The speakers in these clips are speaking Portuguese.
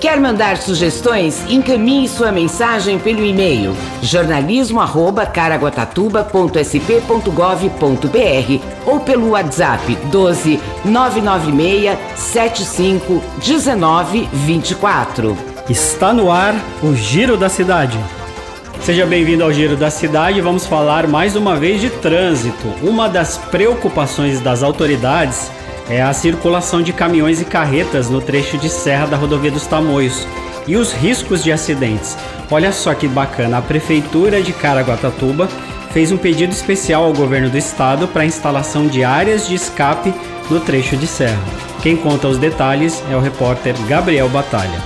Quer mandar sugestões? Encaminhe sua mensagem pelo e-mail jornalismo@caraguatatuba.sp.gov.br ou pelo WhatsApp 12 996 75 19 24. Está no ar o Giro da Cidade. Seja bem-vindo ao Giro da Cidade. Vamos falar mais uma vez de trânsito. Uma das preocupações das autoridades é a circulação de caminhões e carretas no trecho de serra da rodovia dos Tamoios e os riscos de acidentes. Olha só que bacana, a prefeitura de Caraguatatuba fez um pedido especial ao governo do estado para a instalação de áreas de escape no trecho de serra. Quem conta os detalhes é o repórter Gabriel Batalha.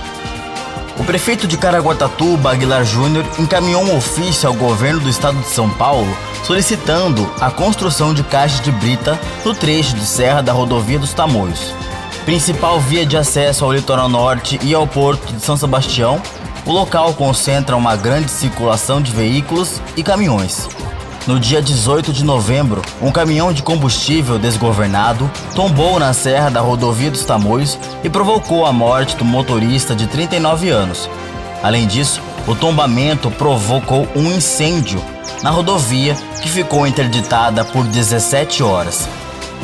O prefeito de Caraguatatuba, Aguilar Júnior, encaminhou um ofício ao governo do estado de São Paulo solicitando a construção de caixas de brita no trecho de serra da rodovia dos Tamoios. Principal via de acesso ao litoral norte e ao porto de São Sebastião, o local concentra uma grande circulação de veículos e caminhões. No dia 18 de novembro, um caminhão de combustível desgovernado tombou na serra da rodovia dos Tamoios e provocou a morte do motorista de 39 anos. Além disso, o tombamento provocou um incêndio na rodovia que ficou interditada por 17 horas.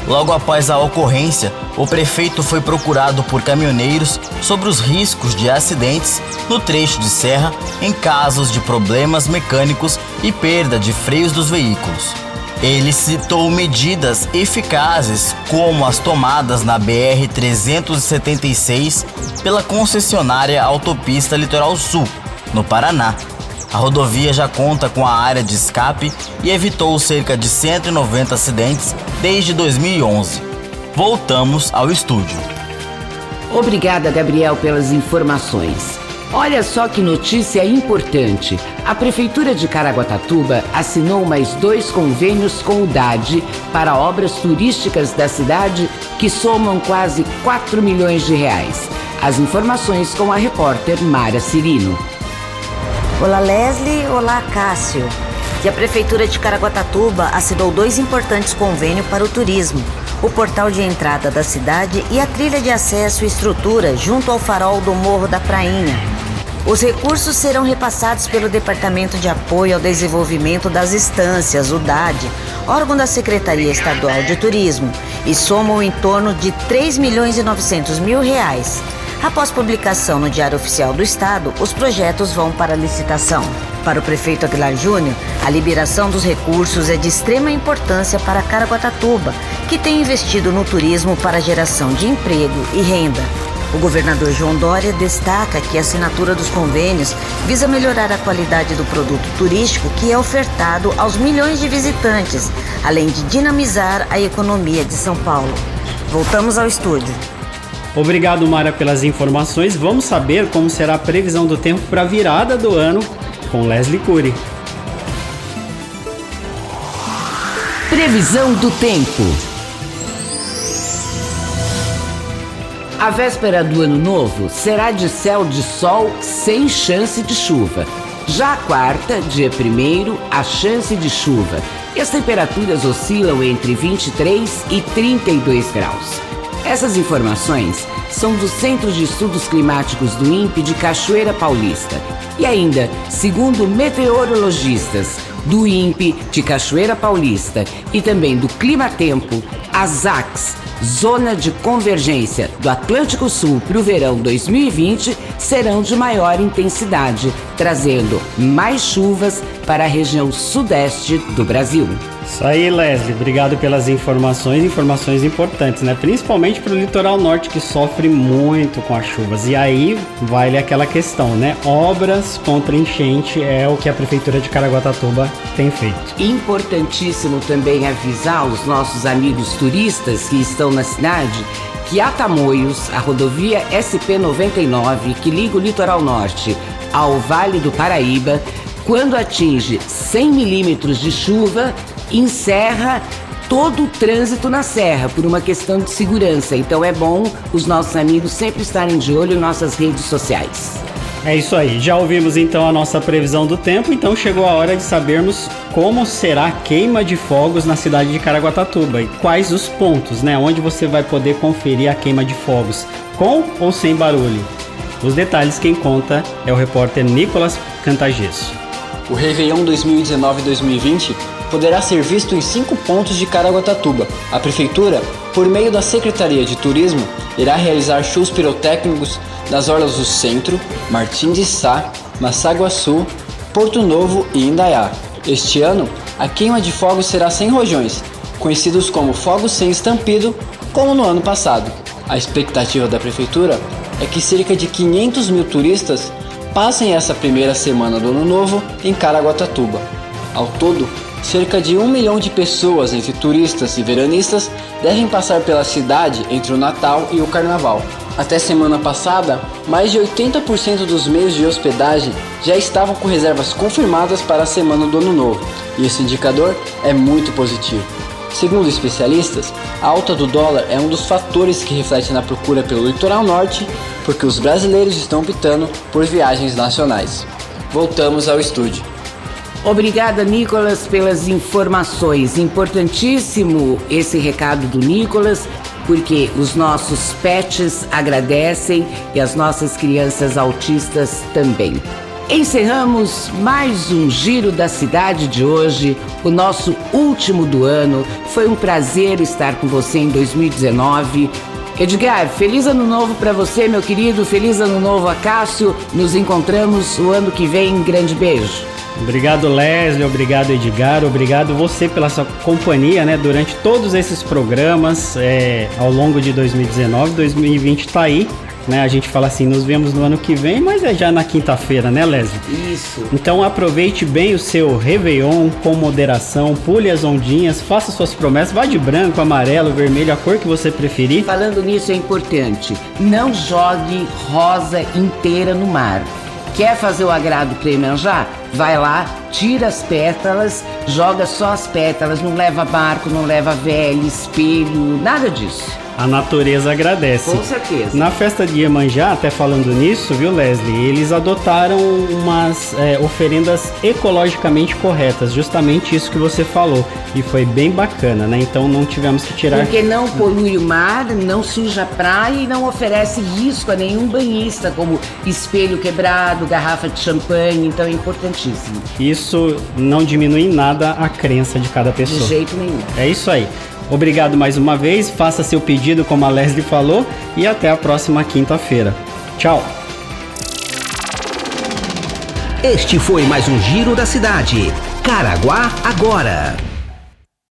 Logo após a ocorrência, o prefeito foi procurado por caminhoneiros sobre os riscos de acidentes no trecho de serra em casos de problemas mecânicos e perda de freios dos veículos. Ele citou medidas eficazes como as tomadas na BR-376 pela concessionária Autopista Litoral Sul, no Paraná, a rodovia já conta com a área de escape e evitou cerca de 190 acidentes desde 2011. Voltamos ao estúdio. Obrigada, Gabriel, pelas informações. Olha só que notícia importante. A Prefeitura de Caraguatatuba assinou mais dois convênios com o DAD para obras turísticas da cidade que somam quase 4 milhões de reais. As informações com a repórter Mara Cirino. Olá Leslie, olá Cássio. E a Prefeitura de Caraguatatuba assinou dois importantes convênios para o turismo. O portal de entrada da cidade e a trilha de acesso e estrutura junto ao farol do Morro da Prainha. Os recursos serão repassados pelo Departamento de Apoio ao Desenvolvimento das Estâncias, o DAD, órgão da Secretaria Estadual de Turismo, e somam em torno de 3 milhões e 900 mil reais. Após publicação no Diário Oficial do Estado, os projetos vão para licitação. Para o prefeito Aguilar Júnior, a liberação dos recursos é de extrema importância para Caraguatatuba, que tem investido no turismo para geração de emprego e renda. O governador João Dória destaca que a assinatura dos convênios visa melhorar a qualidade do produto turístico que é ofertado aos milhões de visitantes, além de dinamizar a economia de São Paulo. Voltamos ao estúdio. Obrigado, Mara, pelas informações. Vamos saber como será a previsão do tempo para a virada do ano com Leslie Cury. Previsão do tempo. A véspera do ano novo será de céu de sol sem chance de chuva. Já a quarta, dia primeiro, a chance de chuva. E as temperaturas oscilam entre 23 e 32 graus. Essas informações são do Centro de Estudos Climáticos do INPE de Cachoeira Paulista. E ainda, segundo meteorologistas do INPE de Cachoeira Paulista e também do Climatempo, as AX, Zona de Convergência do Atlântico Sul para o verão 2020, serão de maior intensidade, trazendo mais chuvas para a região sudeste do Brasil. Isso aí, Leslie. Obrigado pelas informações, informações importantes, né? Principalmente para o litoral norte que sofre muito com as chuvas. E aí vale aquela questão, né? Obras contra enchente é o que a prefeitura de Caraguatatuba tem feito. Importantíssimo também avisar os nossos amigos turistas que estão na cidade que a Tamoios, a rodovia SP99 que liga o litoral norte ao Vale do Paraíba, quando atinge 100 milímetros de chuva, encerra todo o trânsito na serra por uma questão de segurança. Então é bom os nossos amigos sempre estarem de olho em nossas redes sociais. É isso aí. Já ouvimos então a nossa previsão do tempo, então chegou a hora de sabermos como será a queima de fogos na cidade de Caraguatatuba e quais os pontos, né, onde você vai poder conferir a queima de fogos, com ou sem barulho. Os detalhes quem conta é o repórter Nicolas Cantagesso. O Réveillon 2019-2020 poderá ser visto em cinco pontos de Caraguatatuba. A Prefeitura, por meio da Secretaria de Turismo, irá realizar shows pirotécnicos nas orlas do Centro, Martim de Sá, Massaguaçu, Porto Novo e Indaiá. Este ano, a queima de fogos será sem rojões, conhecidos como fogos sem estampido, como no ano passado. A expectativa da Prefeitura é que cerca de 500 mil turistas passem essa primeira semana do Ano Novo em Caraguatatuba. Ao todo, cerca de um milhão de pessoas, entre turistas e veranistas, devem passar pela cidade entre o Natal e o Carnaval. Até semana passada, mais de 80% dos meios de hospedagem já estavam com reservas confirmadas para a semana do Ano Novo, e esse indicador é muito positivo. Segundo especialistas, a alta do dólar é um dos fatores que reflete na procura pelo litoral norte, porque os brasileiros estão optando por viagens nacionais. Voltamos ao estúdio. Obrigada, Nicolas, pelas informações. Importantíssimo esse recado do Nicolas, porque os nossos pets agradecem e as nossas crianças autistas também. Encerramos mais um Giro da Cidade de hoje, o nosso último do ano. Foi um prazer estar com você em 2019. Edgar, feliz ano novo para você, meu querido. Feliz ano novo a Cássio. Nos encontramos o ano que vem. Grande beijo. Obrigado, Leslie. Obrigado, Edgar. Obrigado você pela sua companhia, né? Durante todos esses programas é, ao longo de 2019. 2020 está aí né? A gente fala assim, nos vemos no ano que vem, mas é já na quinta-feira, né, Leslie? Isso. Então aproveite bem o seu Réveillon com moderação, pule as ondinhas, faça suas promessas, vá de branco, amarelo, vermelho, a cor que você preferir. Falando nisso é importante, não jogue rosa inteira no mar. Quer fazer o agrado Cremanjá? Vai lá, tira as pétalas, joga só as pétalas, não leva barco, não leva velho, espelho, nada disso. A natureza agradece. Com certeza. Na festa de Iemanjá, até falando nisso, viu, Leslie? Eles adotaram umas é, oferendas ecologicamente corretas, justamente isso que você falou. E foi bem bacana, né? Então não tivemos que tirar. Porque não polui o mar, não suja a praia e não oferece risco a nenhum banhista, como espelho quebrado, garrafa de champanhe. Então é importantíssimo. Isso não diminui em nada a crença de cada pessoa. De jeito nenhum. É isso aí. Obrigado mais uma vez, faça seu pedido como a Leslie falou e até a próxima quinta-feira. Tchau! Este foi mais um Giro da Cidade. Caraguá agora.